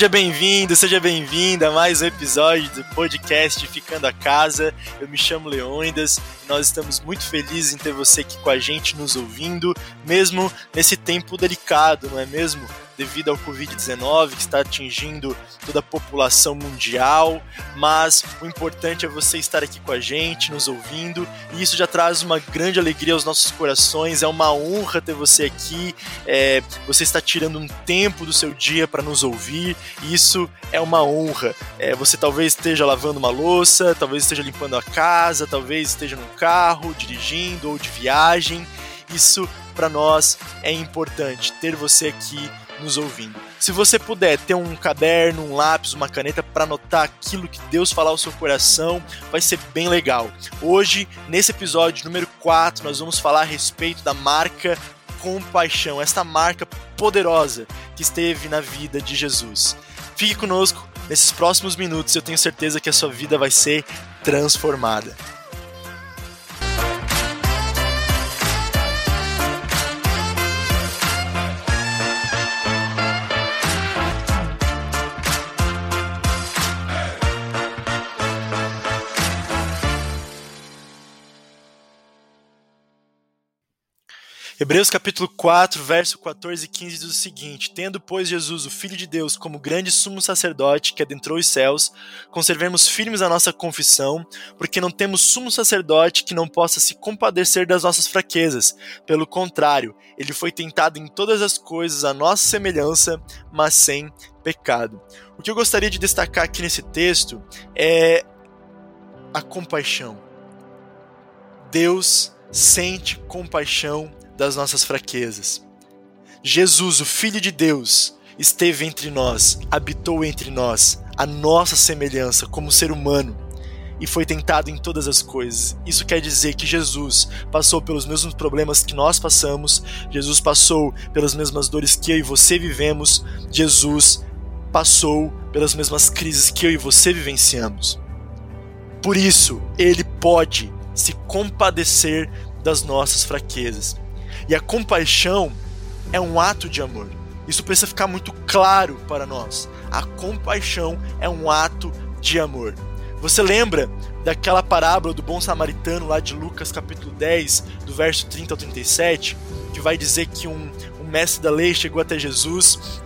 Seja bem-vindo, seja bem-vinda a mais um episódio do podcast Ficando a Casa. Eu me chamo Leônidas e nós estamos muito felizes em ter você aqui com a gente nos ouvindo, mesmo nesse tempo delicado, não é mesmo? Devido ao Covid-19 que está atingindo toda a população mundial, mas o importante é você estar aqui com a gente, nos ouvindo, e isso já traz uma grande alegria aos nossos corações. É uma honra ter você aqui. É, você está tirando um tempo do seu dia para nos ouvir, e isso é uma honra. É, você talvez esteja lavando uma louça, talvez esteja limpando a casa, talvez esteja no carro, dirigindo ou de viagem. Isso para nós é importante ter você aqui nos ouvindo. Se você puder ter um caderno, um lápis, uma caneta para anotar aquilo que Deus falar ao seu coração, vai ser bem legal. Hoje, nesse episódio número 4, nós vamos falar a respeito da marca compaixão, esta marca poderosa que esteve na vida de Jesus. Fique conosco nesses próximos minutos, eu tenho certeza que a sua vida vai ser transformada. Hebreus capítulo 4, verso 14 e 15 diz o seguinte: Tendo, pois, Jesus, o Filho de Deus, como grande sumo sacerdote que adentrou os céus, conservemos firmes a nossa confissão, porque não temos sumo sacerdote que não possa se compadecer das nossas fraquezas. Pelo contrário, ele foi tentado em todas as coisas à nossa semelhança, mas sem pecado. O que eu gostaria de destacar aqui nesse texto é a compaixão. Deus sente compaixão das nossas fraquezas. Jesus, o Filho de Deus, esteve entre nós, habitou entre nós, a nossa semelhança como ser humano, e foi tentado em todas as coisas. Isso quer dizer que Jesus passou pelos mesmos problemas que nós passamos, Jesus passou pelas mesmas dores que eu e você vivemos, Jesus passou pelas mesmas crises que eu e você vivenciamos. Por isso, ele pode se compadecer das nossas fraquezas. E a compaixão é um ato de amor. Isso precisa ficar muito claro para nós. A compaixão é um ato de amor. Você lembra daquela parábola do bom samaritano lá de Lucas capítulo 10, do verso 30 ao 37, que vai dizer que um, um mestre da lei chegou até Jesus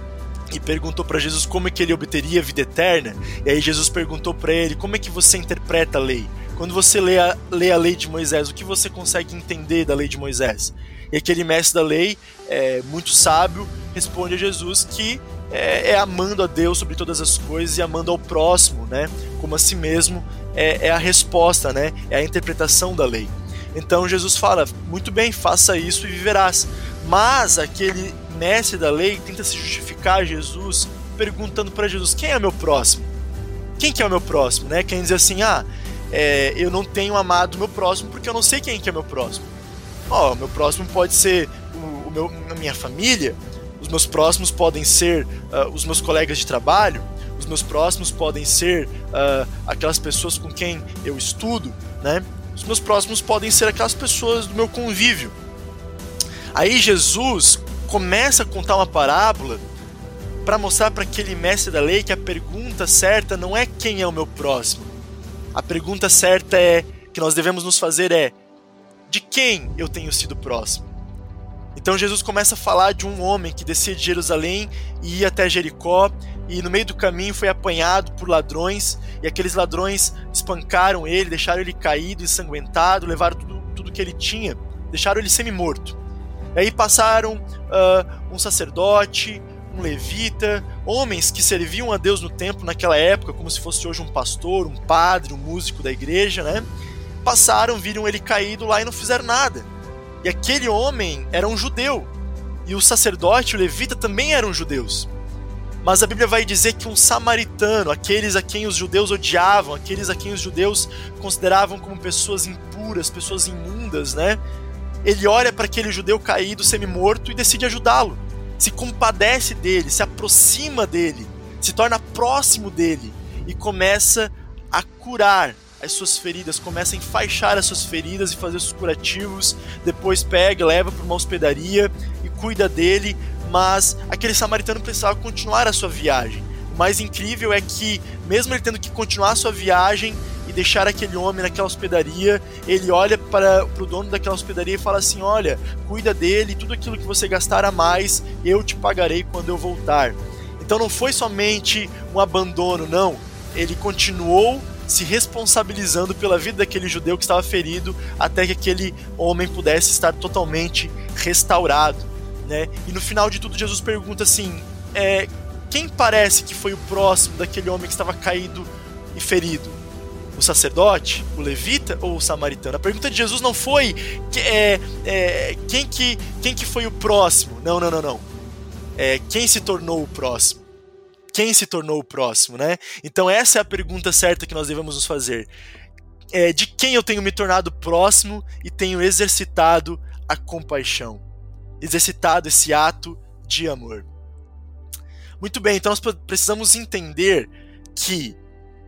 e perguntou para Jesus como é que ele obteria vida eterna. E aí Jesus perguntou para ele como é que você interpreta a lei. Quando você lê a, lê a lei de Moisés, o que você consegue entender da lei de Moisés? E aquele mestre da lei, é, muito sábio, responde a Jesus que é, é, amando a Deus sobre todas as coisas e amando ao próximo, né, como a si mesmo, é, é a resposta, né, é a interpretação da lei. Então Jesus fala: muito bem, faça isso e viverás. Mas aquele mestre da lei tenta se justificar a Jesus, perguntando para Jesus: quem é meu próximo? Quem que é o meu próximo? Né? Quem diz assim: ah, é, eu não tenho amado meu próximo porque eu não sei quem que é meu próximo. Ó, oh, meu próximo pode ser o, o meu, a minha família, os meus próximos podem ser uh, os meus colegas de trabalho, os meus próximos podem ser uh, aquelas pessoas com quem eu estudo, né? Os meus próximos podem ser aquelas pessoas do meu convívio. Aí Jesus começa a contar uma parábola para mostrar para aquele mestre da lei que a pergunta certa não é quem é o meu próximo. A pergunta certa é que nós devemos nos fazer é de quem eu tenho sido próximo. Então Jesus começa a falar de um homem que descia de Jerusalém e ia até Jericó, e no meio do caminho foi apanhado por ladrões, e aqueles ladrões espancaram ele, deixaram ele caído, ensanguentado, levaram tudo, tudo que ele tinha, deixaram ele semi-morto. Aí passaram uh, um sacerdote, um levita, homens que serviam a Deus no templo naquela época, como se fosse hoje um pastor, um padre, um músico da igreja, né? Passaram, viram ele caído lá e não fizeram nada. E aquele homem era um judeu. E o sacerdote, o levita, também eram judeus. Mas a Bíblia vai dizer que um samaritano, aqueles a quem os judeus odiavam, aqueles a quem os judeus consideravam como pessoas impuras, pessoas imundas, né? Ele olha para aquele judeu caído, semi-morto e decide ajudá-lo. Se compadece dele, se aproxima dele, se torna próximo dele e começa a curar as suas feridas, começa a enfaixar as suas feridas e fazer os curativos, depois pega, leva para uma hospedaria e cuida dele, mas aquele samaritano precisava continuar a sua viagem. o mais incrível é que, mesmo ele tendo que continuar sua viagem e deixar aquele homem naquela hospedaria, ele olha para o dono daquela hospedaria e fala assim: Olha, cuida dele, tudo aquilo que você gastar a mais, eu te pagarei quando eu voltar. Então não foi somente um abandono, não. Ele continuou se responsabilizando pela vida daquele judeu que estava ferido até que aquele homem pudesse estar totalmente restaurado. Né? E no final de tudo, Jesus pergunta assim: é, quem parece que foi o próximo daquele homem que estava caído e ferido? O sacerdote, o levita ou o samaritano? A pergunta de Jesus não foi é, é, quem, que, quem que foi o próximo. Não, não, não, não. É, quem se tornou o próximo? Quem se tornou o próximo, né? Então essa é a pergunta certa que nós devemos nos fazer. É, de quem eu tenho me tornado próximo e tenho exercitado a compaixão, exercitado esse ato de amor. Muito bem, então nós precisamos entender que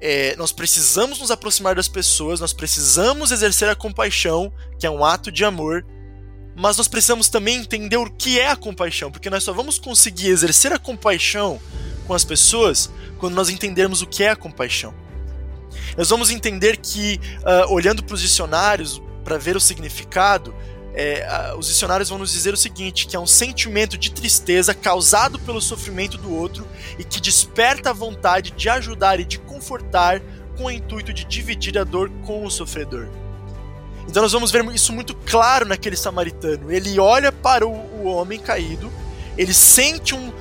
é, nós precisamos nos aproximar das pessoas, nós precisamos exercer a compaixão, que é um ato de amor, mas nós precisamos também entender o que é a compaixão, porque nós só vamos conseguir exercer a compaixão com as pessoas quando nós entendermos o que é a compaixão. Nós vamos entender que, uh, olhando para os dicionários, para ver o significado, é, uh, os dicionários vão nos dizer o seguinte: que é um sentimento de tristeza causado pelo sofrimento do outro e que desperta a vontade de ajudar e de confortar com o intuito de dividir a dor com o sofredor. Então nós vamos ver isso muito claro naquele samaritano. Ele olha para o, o homem caído, ele sente um,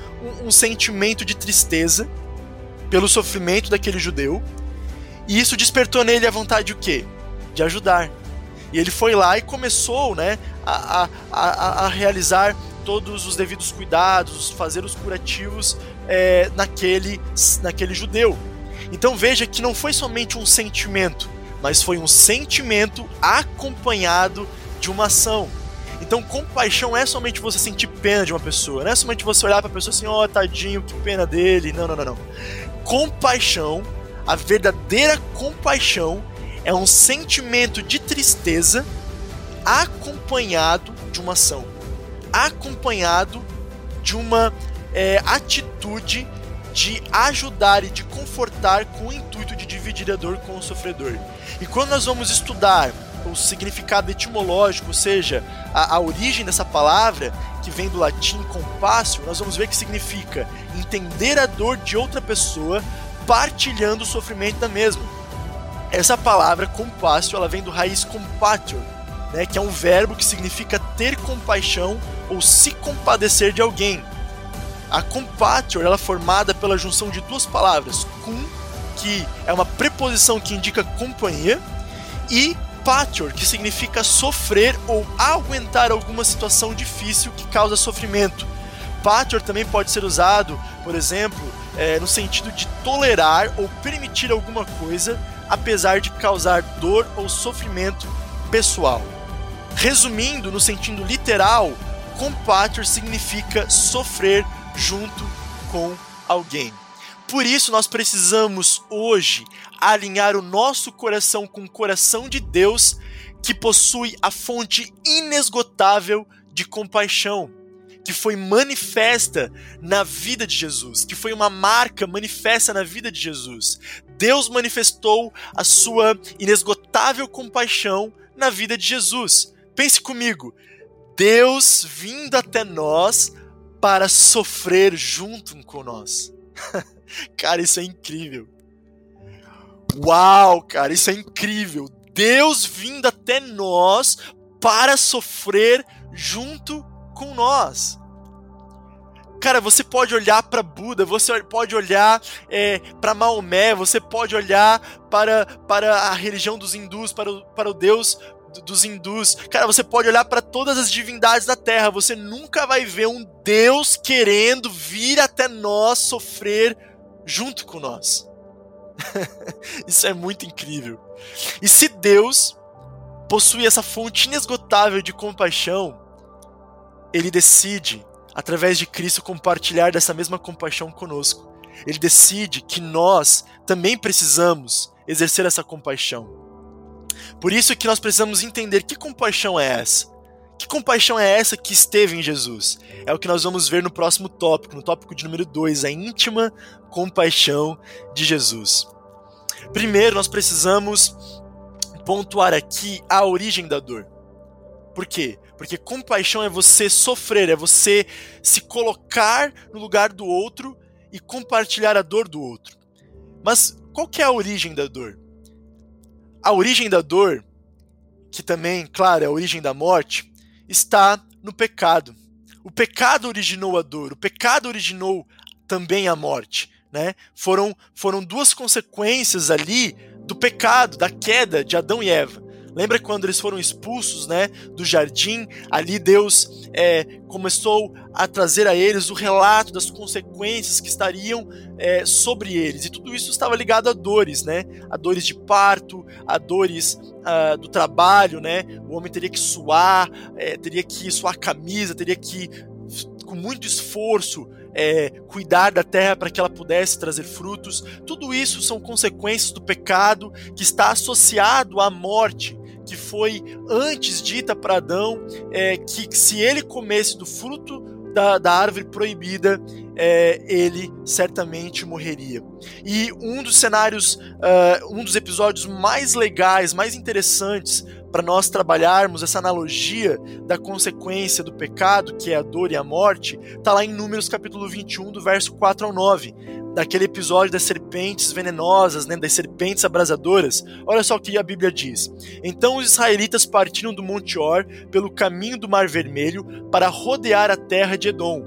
um, sentimento de tristeza pelo sofrimento daquele judeu. E isso despertou nele a vontade de o quê? De ajudar. E ele foi lá e começou né, a, a, a realizar todos os devidos cuidados, fazer os curativos é, naquele, naquele judeu. Então veja que não foi somente um sentimento, mas foi um sentimento acompanhado de uma ação. Então, compaixão é somente você sentir pena de uma pessoa, não é somente você olhar para a pessoa assim, ó, oh, tadinho, que pena dele. Não, não, não, não. Compaixão, a verdadeira compaixão, é um sentimento de tristeza acompanhado de uma ação, acompanhado de uma é, atitude de ajudar e de confortar com o intuito de dividir a dor com o sofredor. E quando nós vamos estudar o significado etimológico, ou seja, a, a origem dessa palavra, que vem do latim compassio, nós vamos ver que significa entender a dor de outra pessoa partilhando o sofrimento da mesma. Essa palavra compassio, ela vem do raiz compatio, né, que é um verbo que significa ter compaixão ou se compadecer de alguém. A compatio ela é formada pela junção de duas palavras, cum, que é uma preposição que indica companhia, e Patior, que significa sofrer ou aguentar alguma situação difícil que causa sofrimento. Patior também pode ser usado, por exemplo, é, no sentido de tolerar ou permitir alguma coisa, apesar de causar dor ou sofrimento pessoal. Resumindo, no sentido literal, compatior significa sofrer junto com alguém. Por isso, nós precisamos hoje alinhar o nosso coração com o coração de Deus, que possui a fonte inesgotável de compaixão, que foi manifesta na vida de Jesus, que foi uma marca manifesta na vida de Jesus. Deus manifestou a sua inesgotável compaixão na vida de Jesus. Pense comigo, Deus vindo até nós para sofrer junto com nós. Cara, isso é incrível. Uau, cara, isso é incrível. Deus vindo até nós para sofrer junto com nós. Cara, você pode olhar para Buda, você pode olhar é, para Maomé, você pode olhar para, para a religião dos hindus, para o, para o Deus dos hindus. Cara, você pode olhar para todas as divindades da Terra, você nunca vai ver um Deus querendo vir até nós sofrer junto com nós. Isso é muito incrível. E se Deus possui essa fonte inesgotável de compaixão, ele decide, através de Cristo, compartilhar dessa mesma compaixão conosco. Ele decide que nós também precisamos exercer essa compaixão. Por isso que nós precisamos entender que compaixão é essa. Que compaixão é essa que esteve em Jesus? É o que nós vamos ver no próximo tópico, no tópico de número 2, a íntima compaixão de Jesus. Primeiro, nós precisamos pontuar aqui a origem da dor. Por quê? Porque compaixão é você sofrer, é você se colocar no lugar do outro e compartilhar a dor do outro. Mas qual que é a origem da dor? A origem da dor, que também, claro, é a origem da morte, está no pecado. O pecado originou a dor, o pecado originou também a morte. Né? Foram, foram duas consequências ali do pecado, da queda de Adão e Eva. Lembra quando eles foram expulsos né, do jardim? Ali Deus é, começou a trazer a eles o relato das consequências que estariam é, sobre eles. E tudo isso estava ligado a dores, né? A dores de parto, a dores uh, do trabalho, né? O homem teria que suar, é, teria que suar a camisa, teria que, com muito esforço, é, cuidar da terra para que ela pudesse trazer frutos. Tudo isso são consequências do pecado que está associado à morte que foi antes dita para Adão, é, que se ele comesse do fruto da, da árvore proibida, é, ele certamente morreria. E um dos cenários, uh, um dos episódios mais legais, mais interessantes para nós trabalharmos essa analogia da consequência do pecado, que é a dor e a morte, está lá em Números capítulo 21, do verso 4 ao 9 daquele episódio das serpentes venenosas, né, das serpentes abrasadoras. Olha só o que a Bíblia diz. Então os israelitas partiram do Monte Or pelo caminho do Mar Vermelho para rodear a terra de Edom.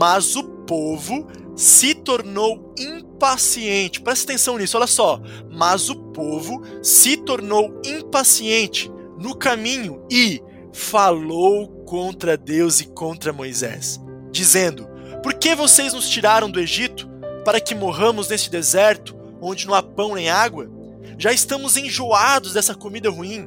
Mas o povo se tornou impaciente. Presta atenção nisso, olha só. Mas o povo se tornou impaciente no caminho e falou contra Deus e contra Moisés, dizendo: Por que vocês nos tiraram do Egito para que morramos neste deserto, onde não há pão nem água? Já estamos enjoados dessa comida ruim.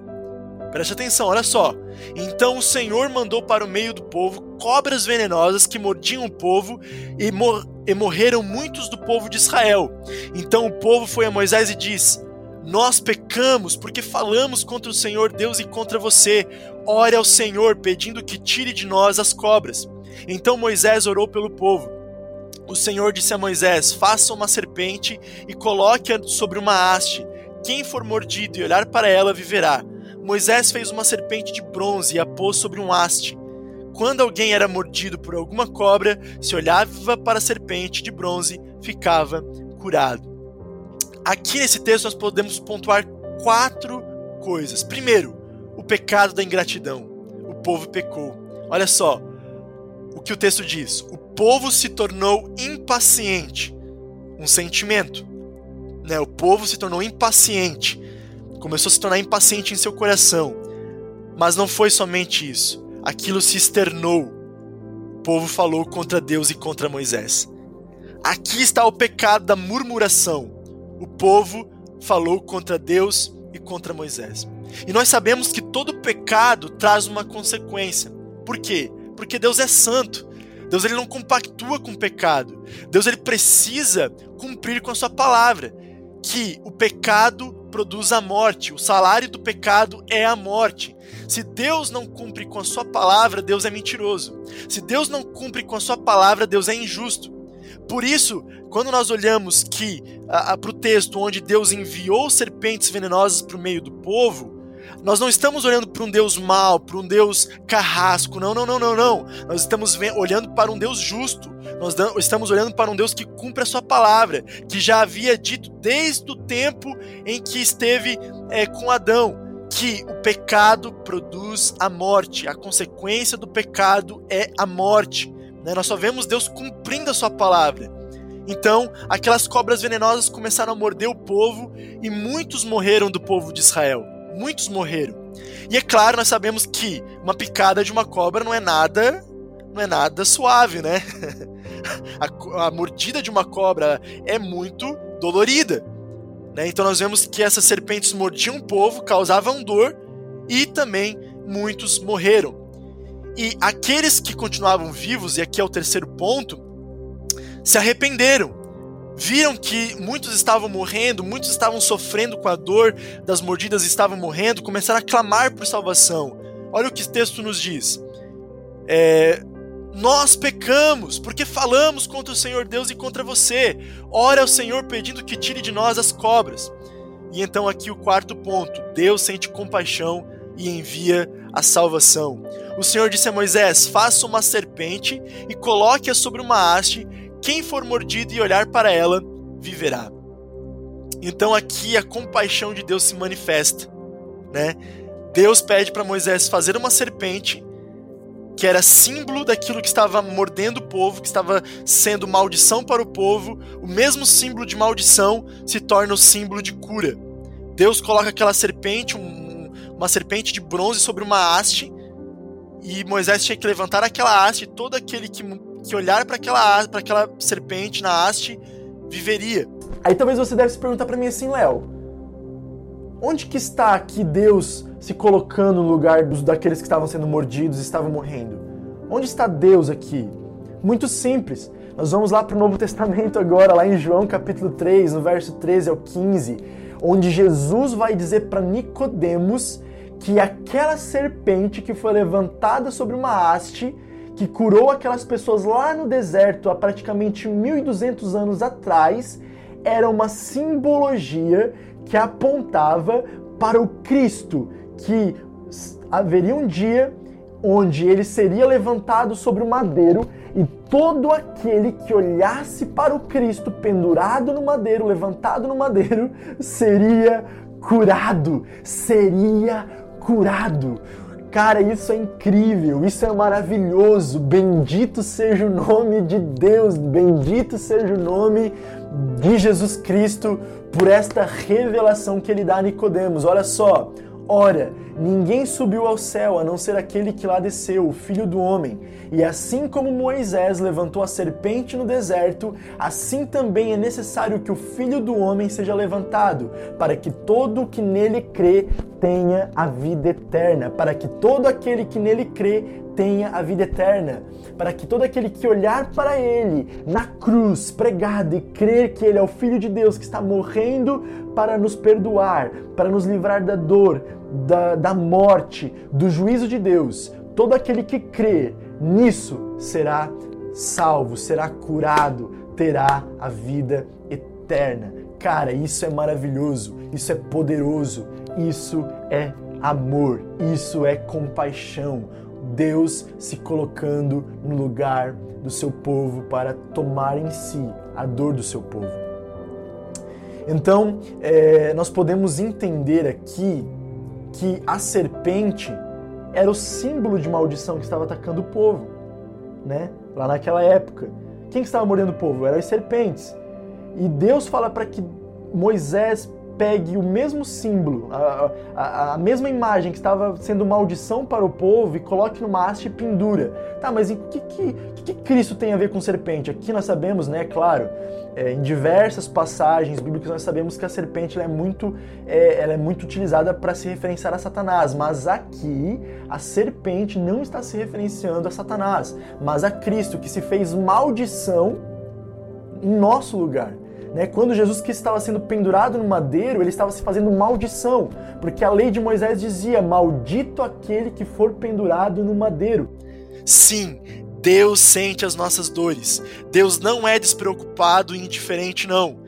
Preste atenção, olha só. Então o Senhor mandou para o meio do povo cobras venenosas que mordiam o povo e, mor e morreram muitos do povo de Israel. Então o povo foi a Moisés e disse: Nós pecamos porque falamos contra o Senhor Deus e contra você. Ore ao Senhor pedindo que tire de nós as cobras. Então Moisés orou pelo povo o Senhor disse a Moisés: Faça uma serpente e coloque-a sobre uma haste. Quem for mordido e olhar para ela viverá. Moisés fez uma serpente de bronze e a pôs sobre um haste. Quando alguém era mordido por alguma cobra, se olhava para a serpente de bronze, ficava curado. Aqui nesse texto nós podemos pontuar quatro coisas. Primeiro, o pecado da ingratidão. O povo pecou. Olha só o que o texto diz: o povo se tornou impaciente. Um sentimento. Né? O povo se tornou impaciente. Começou a se tornar impaciente em seu coração. Mas não foi somente isso. Aquilo se externou. O povo falou contra Deus e contra Moisés. Aqui está o pecado da murmuração. O povo falou contra Deus e contra Moisés. E nós sabemos que todo pecado traz uma consequência. Por quê? Porque Deus é santo. Deus ele não compactua com o pecado. Deus ele precisa cumprir com a sua palavra, que o pecado produz a morte. O salário do pecado é a morte. Se Deus não cumpre com a sua palavra, Deus é mentiroso. Se Deus não cumpre com a sua palavra, Deus é injusto. Por isso, quando nós olhamos que para o texto onde Deus enviou serpentes venenosas para o meio do povo, nós não estamos olhando para um Deus mau, para um Deus carrasco. Não, não, não, não, não. Nós estamos olhando para um Deus justo. Nós estamos olhando para um Deus que cumpre a sua palavra, que já havia dito desde o tempo em que esteve é, com Adão que o pecado produz a morte. A consequência do pecado é a morte. Né? Nós só vemos Deus cumprindo a sua palavra. Então, aquelas cobras venenosas começaram a morder o povo e muitos morreram do povo de Israel muitos morreram. E é claro, nós sabemos que uma picada de uma cobra não é nada, não é nada suave, né? a, a mordida de uma cobra é muito dolorida. Né? Então nós vemos que essas serpentes mordiam o povo, causavam dor e também muitos morreram. E aqueles que continuavam vivos, e aqui é o terceiro ponto, se arrependeram viram que muitos estavam morrendo, muitos estavam sofrendo com a dor das mordidas, estavam morrendo, começaram a clamar por salvação. Olha o que o texto nos diz. É, nós pecamos, porque falamos contra o Senhor Deus e contra você. Ora ao Senhor pedindo que tire de nós as cobras. E então, aqui o quarto ponto: Deus sente compaixão e envia a salvação. O Senhor disse a Moisés: Faça uma serpente e coloque-a sobre uma haste. Quem for mordido e olhar para ela, viverá. Então, aqui a compaixão de Deus se manifesta. Né? Deus pede para Moisés fazer uma serpente que era símbolo daquilo que estava mordendo o povo, que estava sendo maldição para o povo, o mesmo símbolo de maldição se torna o símbolo de cura. Deus coloca aquela serpente, um, uma serpente de bronze sobre uma haste, e Moisés tinha que levantar aquela haste, todo aquele que, que olhar para aquela, aquela serpente na haste viveria. Aí talvez você deve se perguntar para mim assim, Léo, onde que está aqui Deus se colocando no lugar dos, daqueles que estavam sendo mordidos e estavam morrendo. Onde está Deus aqui? Muito simples. Nós vamos lá para o Novo Testamento agora, lá em João capítulo 3, no verso 13 ao 15, onde Jesus vai dizer para Nicodemos que aquela serpente que foi levantada sobre uma haste, que curou aquelas pessoas lá no deserto há praticamente 1200 anos atrás, era uma simbologia que apontava para o Cristo que haveria um dia onde ele seria levantado sobre o madeiro e todo aquele que olhasse para o Cristo pendurado no madeiro, levantado no madeiro, seria curado, seria curado. Cara, isso é incrível, isso é maravilhoso. Bendito seja o nome de Deus, bendito seja o nome de Jesus Cristo por esta revelação que ele dá a Nicodemos. Olha só, Ora, ninguém subiu ao céu a não ser aquele que lá desceu, o Filho do Homem. E assim como Moisés levantou a serpente no deserto, assim também é necessário que o Filho do Homem seja levantado, para que todo o que nele crê tenha a vida eterna, para que todo aquele que nele crê tenha a vida eterna, para que todo aquele que olhar para ele na cruz pregado e crer que ele é o Filho de Deus que está morrendo para nos perdoar, para nos livrar da dor, da, da morte, do juízo de Deus, todo aquele que crê nisso será salvo, será curado, terá a vida eterna. Cara, isso é maravilhoso, isso é poderoso, isso é amor, isso é compaixão. Deus se colocando no lugar do seu povo para tomar em si a dor do seu povo. Então, é, nós podemos entender aqui que a serpente era o símbolo de maldição que estava atacando o povo, né? Lá naquela época. Quem estava mordendo o povo? Eram as serpentes. E Deus fala para que Moisés pegue o mesmo símbolo, a, a, a, mesma imagem que estava sendo maldição para o povo e coloque numa haste e pendura. Tá, mas o que, que, que, Cristo tem a ver com serpente? Aqui nós sabemos, né, claro, é, em diversas passagens bíblicas nós sabemos que a serpente é, muito, é, ela é muito utilizada para se referenciar a Satanás, mas aqui a serpente não está se referenciando a Satanás, mas a Cristo que se fez maldição em nosso lugar. Né? Quando Jesus que estava sendo pendurado no madeiro, ele estava se fazendo maldição, porque a lei de Moisés dizia: Maldito aquele que for pendurado no madeiro. Sim, Deus sente as nossas dores. Deus não é despreocupado e indiferente, não.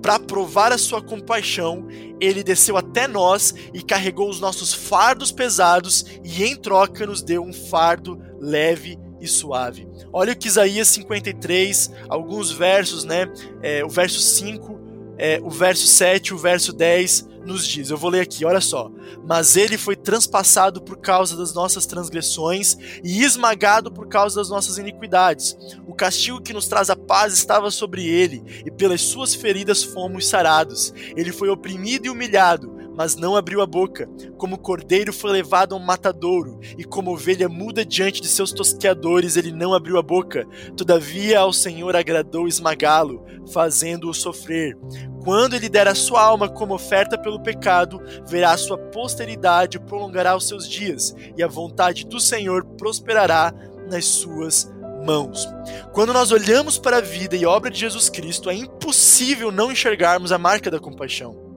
Para provar a sua compaixão, ele desceu até nós e carregou os nossos fardos pesados e, em troca, nos deu um fardo leve e suave. Olha o que Isaías 53, alguns versos, né? É, o verso 5, é, o verso 7, o verso 10 nos diz. Eu vou ler aqui, olha só. Mas ele foi transpassado por causa das nossas transgressões e esmagado por causa das nossas iniquidades. O castigo que nos traz a paz estava sobre ele, e pelas suas feridas fomos sarados. Ele foi oprimido e humilhado mas não abriu a boca. Como cordeiro foi levado a um matadouro, e como ovelha muda diante de seus tosqueadores, ele não abriu a boca. Todavia ao Senhor agradou esmagá-lo, fazendo-o sofrer. Quando ele der a sua alma como oferta pelo pecado, verá a sua posteridade prolongará os seus dias, e a vontade do Senhor prosperará nas suas mãos. Quando nós olhamos para a vida e obra de Jesus Cristo, é impossível não enxergarmos a marca da compaixão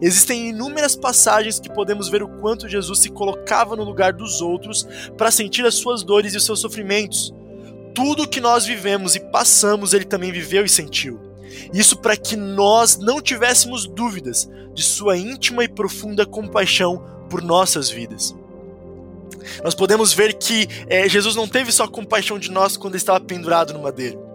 Existem inúmeras passagens que podemos ver o quanto Jesus se colocava no lugar dos outros para sentir as suas dores e os seus sofrimentos. Tudo que nós vivemos e passamos, ele também viveu e sentiu. Isso para que nós não tivéssemos dúvidas de sua íntima e profunda compaixão por nossas vidas. Nós podemos ver que é, Jesus não teve só compaixão de nós quando estava pendurado no madeiro.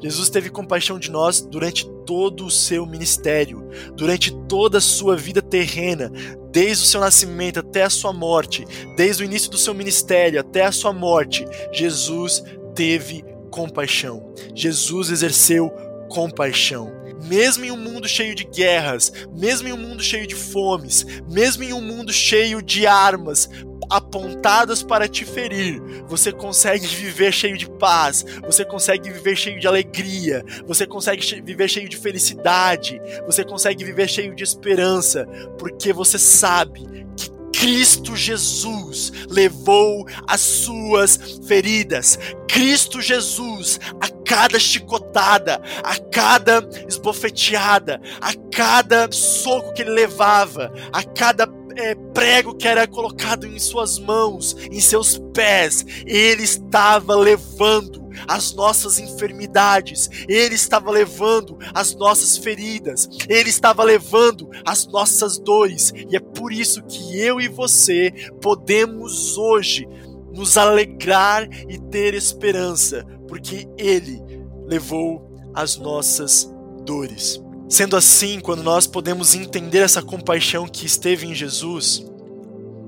Jesus teve compaixão de nós durante todo o seu ministério, durante toda a sua vida terrena, desde o seu nascimento até a sua morte, desde o início do seu ministério até a sua morte. Jesus teve compaixão. Jesus exerceu compaixão. Mesmo em um mundo cheio de guerras, mesmo em um mundo cheio de fomes, mesmo em um mundo cheio de armas, apontadas para te ferir, você consegue viver cheio de paz, você consegue viver cheio de alegria, você consegue viver cheio de felicidade, você consegue viver cheio de esperança, porque você sabe que Cristo Jesus levou as suas feridas. Cristo Jesus, a cada chicotada, a cada esbofeteada, a cada soco que ele levava, a cada é, prego que era colocado em suas mãos, em seus pés, ele estava levando as nossas enfermidades, ele estava levando as nossas feridas, ele estava levando as nossas dores, e é por isso que eu e você podemos hoje nos alegrar e ter esperança, porque ele levou as nossas dores. Sendo assim, quando nós podemos entender essa compaixão que esteve em Jesus,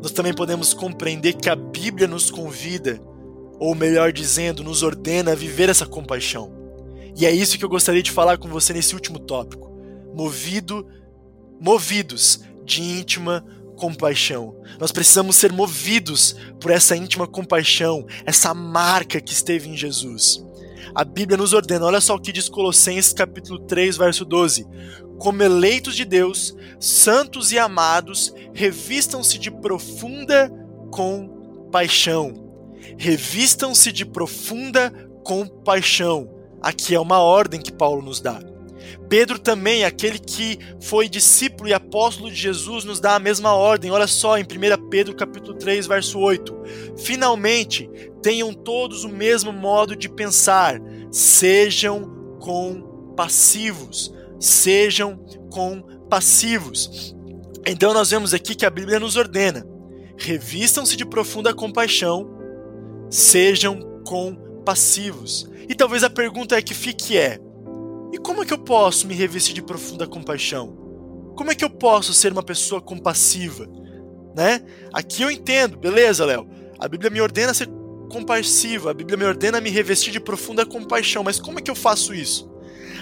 nós também podemos compreender que a Bíblia nos convida, ou melhor dizendo, nos ordena a viver essa compaixão. E é isso que eu gostaria de falar com você nesse último tópico. Movido, movidos de íntima compaixão. Nós precisamos ser movidos por essa íntima compaixão, essa marca que esteve em Jesus a Bíblia nos ordena. Olha só o que diz Colossenses capítulo 3, verso 12. Como eleitos de Deus, santos e amados, revistam-se de profunda compaixão. Revistam-se de profunda compaixão. Aqui é uma ordem que Paulo nos dá. Pedro também, aquele que foi discípulo e apóstolo de Jesus, nos dá a mesma ordem. Olha só em 1 Pedro capítulo 3, verso 8. Finalmente, tenham todos o mesmo modo de pensar, sejam compassivos, sejam compassivos. Então nós vemos aqui que a Bíblia nos ordena: revistam-se de profunda compaixão, sejam compassivos. E talvez a pergunta é que fique é: e como é que eu posso me revestir de profunda compaixão? Como é que eu posso ser uma pessoa compassiva? Né? Aqui eu entendo, beleza, Léo? A Bíblia me ordena ser compassivo, a Bíblia me ordena me revestir de profunda compaixão, mas como é que eu faço isso?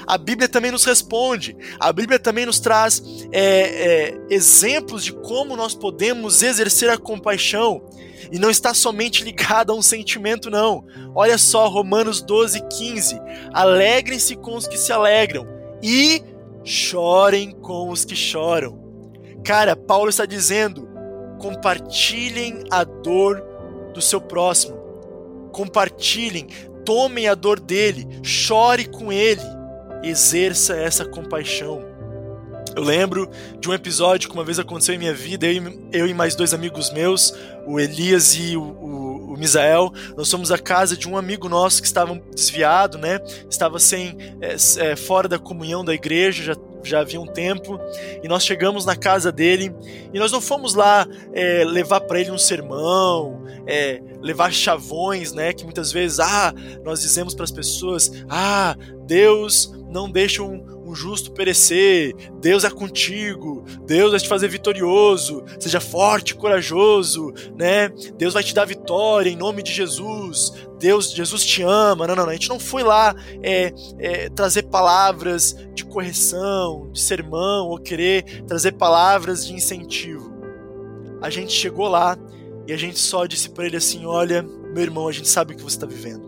A Bíblia também nos responde, a Bíblia também nos traz é, é, exemplos de como nós podemos exercer a compaixão e não está somente ligada a um sentimento, não. Olha só, Romanos 12, 15. Alegrem-se com os que se alegram e chorem com os que choram. Cara, Paulo está dizendo: compartilhem a dor do seu próximo compartilhem, tomem a dor dele, chore com ele, exerça essa compaixão. Eu lembro de um episódio que uma vez aconteceu em minha vida, eu e, eu e mais dois amigos meus, o Elias e o, o, o, Misael, nós fomos à casa de um amigo nosso que estava desviado, né? Estava sem é, é, fora da comunhão da igreja, já já havia um tempo, e nós chegamos na casa dele, e nós não fomos lá é, levar para ele um sermão, é, levar chavões, né? Que muitas vezes, ah, nós dizemos para as pessoas, ah, Deus não deixa um, um justo perecer, Deus é contigo, Deus vai te fazer vitorioso, seja forte, corajoso, né? Deus vai te dar vitória em nome de Jesus, Deus, Jesus te ama. Não, não, não. A gente não foi lá é, é, trazer palavras de correção, de sermão, ou querer trazer palavras de incentivo. A gente chegou lá e a gente só disse para ele assim: Olha, meu irmão, a gente sabe o que você está vivendo,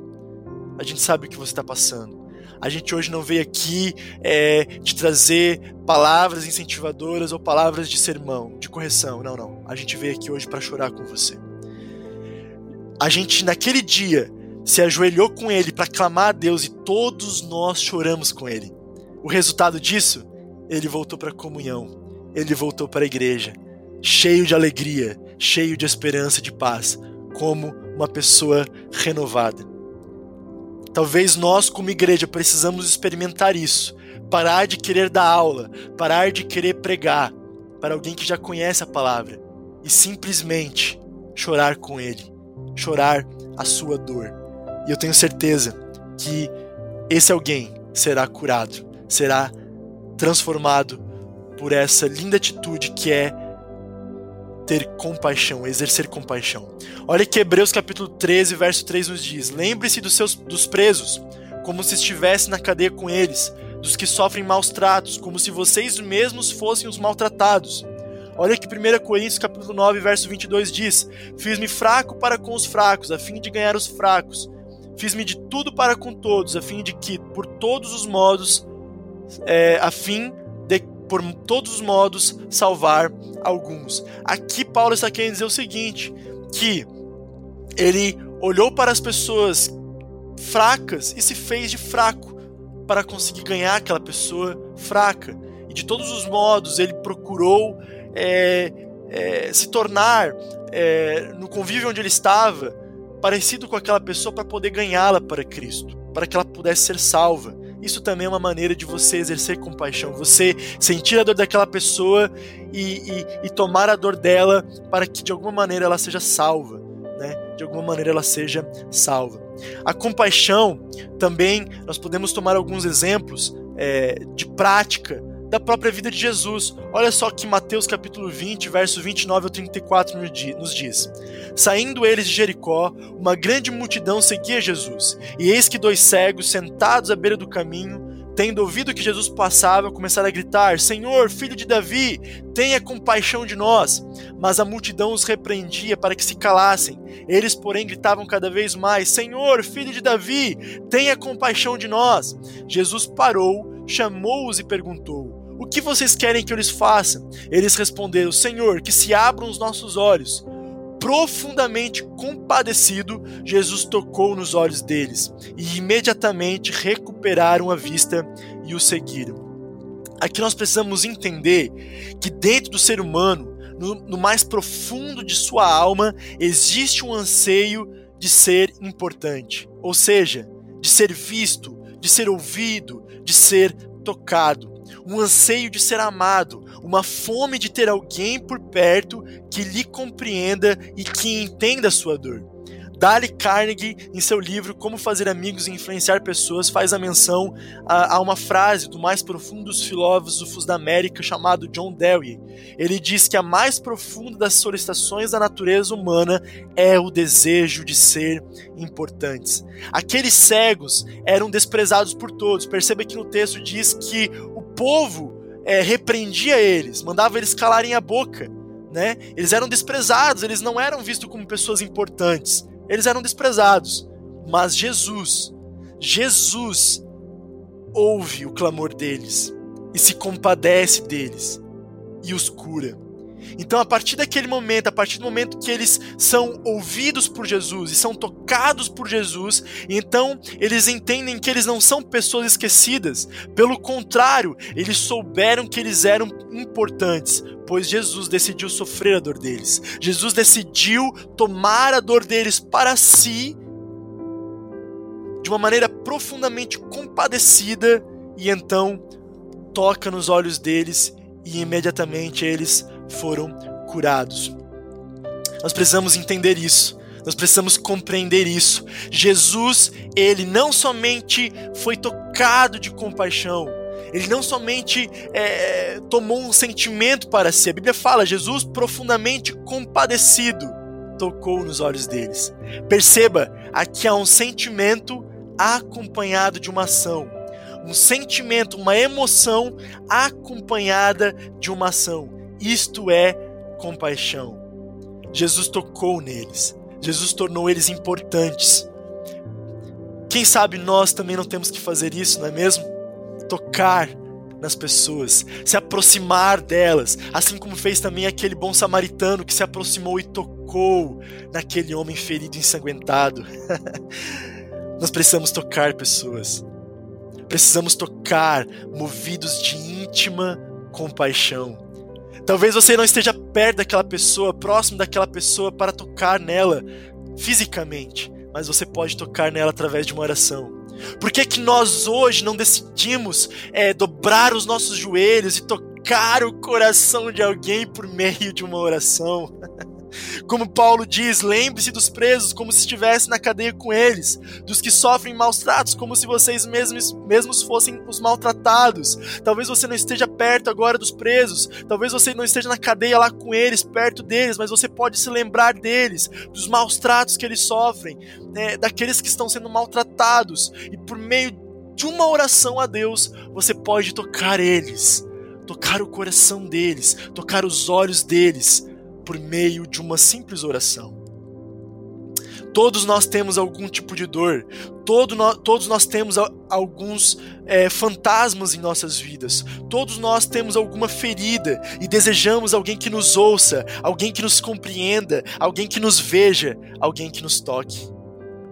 a gente sabe o que você está passando. A gente hoje não veio aqui é, te trazer palavras incentivadoras ou palavras de sermão, de correção. Não, não. A gente veio aqui hoje para chorar com você. A gente, naquele dia, se ajoelhou com ele para clamar a Deus e todos nós choramos com ele. O resultado disso, ele voltou para a comunhão ele voltou para a igreja, cheio de alegria, cheio de esperança e de paz, como uma pessoa renovada. Talvez nós, como igreja, precisamos experimentar isso. Parar de querer dar aula, parar de querer pregar para alguém que já conhece a palavra e simplesmente chorar com ele, chorar a sua dor. E eu tenho certeza que esse alguém será curado, será transformado por essa linda atitude que é ter compaixão, exercer compaixão. Olha que Hebreus capítulo 13, verso 3 nos diz: Lembre-se dos seus dos presos, como se estivesse na cadeia com eles, dos que sofrem maus tratos, como se vocês mesmos fossem os maltratados. Olha que 1 Coríntios capítulo 9, verso 22 diz: Fiz-me fraco para com os fracos, a fim de ganhar os fracos. Fiz-me de tudo para com todos, a fim de que, por todos os modos, é, a fim por todos os modos, salvar alguns. Aqui Paulo está querendo dizer o seguinte, que ele olhou para as pessoas fracas e se fez de fraco para conseguir ganhar aquela pessoa fraca. E de todos os modos ele procurou é, é, se tornar, é, no convívio onde ele estava, parecido com aquela pessoa para poder ganhá-la para Cristo, para que ela pudesse ser salva. Isso também é uma maneira de você exercer compaixão, você sentir a dor daquela pessoa e, e, e tomar a dor dela para que de alguma maneira ela seja salva, né? De alguma maneira ela seja salva. A compaixão também nós podemos tomar alguns exemplos é, de prática da própria vida de Jesus. Olha só que Mateus capítulo 20, verso 29 ao 34 nos diz: Saindo eles de Jericó, uma grande multidão seguia Jesus, e eis que dois cegos, sentados à beira do caminho, tendo ouvido que Jesus passava, começaram a gritar: Senhor, filho de Davi, tenha compaixão de nós. Mas a multidão os repreendia para que se calassem. Eles, porém, gritavam cada vez mais: Senhor, filho de Davi, tenha compaixão de nós. Jesus parou, chamou-os e perguntou: o que vocês querem que eu lhes faça? Eles responderam: Senhor, que se abram os nossos olhos. Profundamente compadecido, Jesus tocou nos olhos deles e imediatamente recuperaram a vista e o seguiram. Aqui nós precisamos entender que dentro do ser humano, no, no mais profundo de sua alma, existe um anseio de ser importante, ou seja, de ser visto, de ser ouvido, de ser tocado um anseio de ser amado, uma fome de ter alguém por perto que lhe compreenda e que entenda sua dor. Dale Carnegie, em seu livro Como Fazer Amigos e Influenciar Pessoas, faz a menção a, a, uma frase do mais profundo dos filósofos da América chamado John Dewey. Ele diz que a mais profunda das solicitações da natureza humana é o desejo de ser importantes. Aqueles cegos eram desprezados por todos. Perceba que no texto diz que o povo é, repreendia eles, mandava eles calarem a boca. Né? Eles eram desprezados, eles não eram vistos como pessoas importantes eles eram desprezados. Mas Jesus, Jesus ouve o clamor deles e se compadece deles e os cura. Então, a partir daquele momento, a partir do momento que eles são ouvidos por Jesus e são tocados por Jesus, então eles entendem que eles não são pessoas esquecidas. Pelo contrário, eles souberam que eles eram importantes, pois Jesus decidiu sofrer a dor deles. Jesus decidiu tomar a dor deles para si de uma maneira profundamente compadecida e então toca nos olhos deles e imediatamente eles foram curados. Nós precisamos entender isso. Nós precisamos compreender isso. Jesus, ele não somente foi tocado de compaixão, ele não somente é, tomou um sentimento para si. A Bíblia fala: Jesus, profundamente compadecido, tocou nos olhos deles. Perceba, aqui há um sentimento acompanhado de uma ação. Um sentimento, uma emoção acompanhada de uma ação. Isto é compaixão. Jesus tocou neles. Jesus tornou eles importantes. Quem sabe nós também não temos que fazer isso, não é mesmo? tocar nas pessoas, se aproximar delas, assim como fez também aquele bom samaritano que se aproximou e tocou naquele homem ferido e ensanguentado. Nós precisamos tocar pessoas. Precisamos tocar movidos de íntima compaixão. Talvez você não esteja perto daquela pessoa, próximo daquela pessoa para tocar nela fisicamente, mas você pode tocar nela através de uma oração. Por que, que nós hoje não decidimos é, dobrar os nossos joelhos e tocar o coração de alguém por meio de uma oração? Como Paulo diz, lembre-se dos presos como se estivesse na cadeia com eles, dos que sofrem maus tratos como se vocês mesmos, mesmos fossem os maltratados. Talvez você não esteja perto agora dos presos, talvez você não esteja na cadeia lá com eles, perto deles, mas você pode se lembrar deles, dos maus tratos que eles sofrem, né, daqueles que estão sendo maltratados, e por meio de uma oração a Deus, você pode tocar eles, tocar o coração deles, tocar os olhos deles por meio de uma simples oração. Todos nós temos algum tipo de dor, todo no, todos nós temos a, alguns é, fantasmas em nossas vidas, todos nós temos alguma ferida e desejamos alguém que nos ouça, alguém que nos compreenda, alguém que nos veja, alguém que nos toque,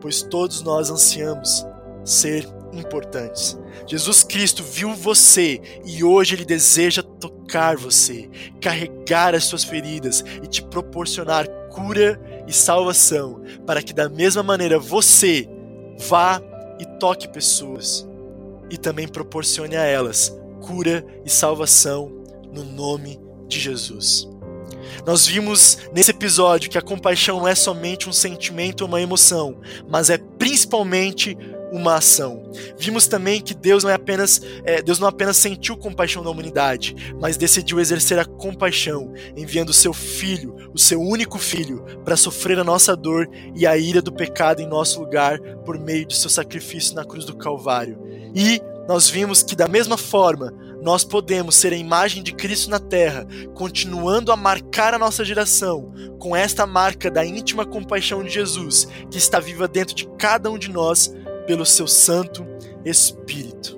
pois todos nós ansiamos ser importantes. Jesus Cristo viu você e hoje ele deseja tocar você, carregar as suas feridas e te proporcionar cura e salvação, para que da mesma maneira você vá e toque pessoas e também proporcione a elas cura e salvação no nome de Jesus. Nós vimos nesse episódio que a compaixão não é somente um sentimento ou uma emoção, mas é principalmente uma ação. Vimos também que Deus não é apenas é, Deus não apenas sentiu compaixão da humanidade, mas decidiu exercer a compaixão, enviando o seu filho, o seu único filho, para sofrer a nossa dor e a ira do pecado em nosso lugar por meio de seu sacrifício na cruz do Calvário. E nós vimos que da mesma forma nós podemos ser a imagem de Cristo na terra, continuando a marcar a nossa geração com esta marca da íntima compaixão de Jesus, que está viva dentro de cada um de nós pelo seu Santo Espírito.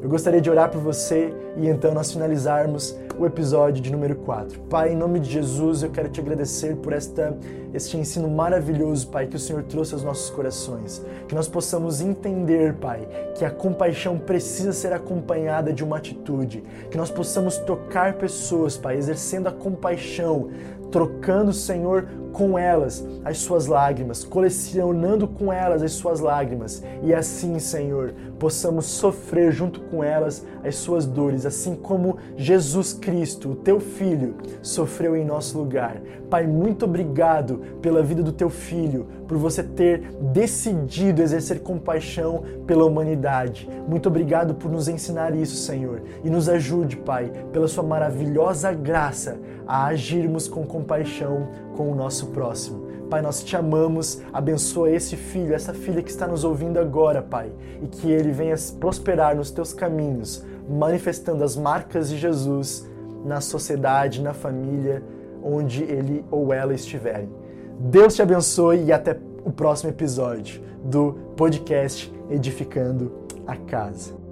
Eu gostaria de orar por você e então nós finalizarmos o episódio de número 4. Pai, em nome de Jesus, eu quero te agradecer por esta, este ensino maravilhoso, Pai, que o Senhor trouxe aos nossos corações. Que nós possamos entender, Pai, que a compaixão precisa ser acompanhada de uma atitude. Que nós possamos tocar pessoas, Pai, exercendo a compaixão, trocando, Senhor, com elas as suas lágrimas, colecionando com elas as suas lágrimas, e assim, Senhor, possamos sofrer junto com elas as suas dores, assim como Jesus Cristo, o teu filho, sofreu em nosso lugar. Pai, muito obrigado pela vida do teu filho, por você ter decidido exercer compaixão pela humanidade. Muito obrigado por nos ensinar isso, Senhor, e nos ajude, Pai, pela sua maravilhosa graça a agirmos com compaixão com o nosso próximo. Pai, nós te amamos, abençoa esse filho, essa filha que está nos ouvindo agora, Pai, e que ele venha prosperar nos teus caminhos, manifestando as marcas de Jesus na sociedade, na família, onde ele ou ela estiverem. Deus te abençoe e até o próximo episódio do podcast Edificando a Casa.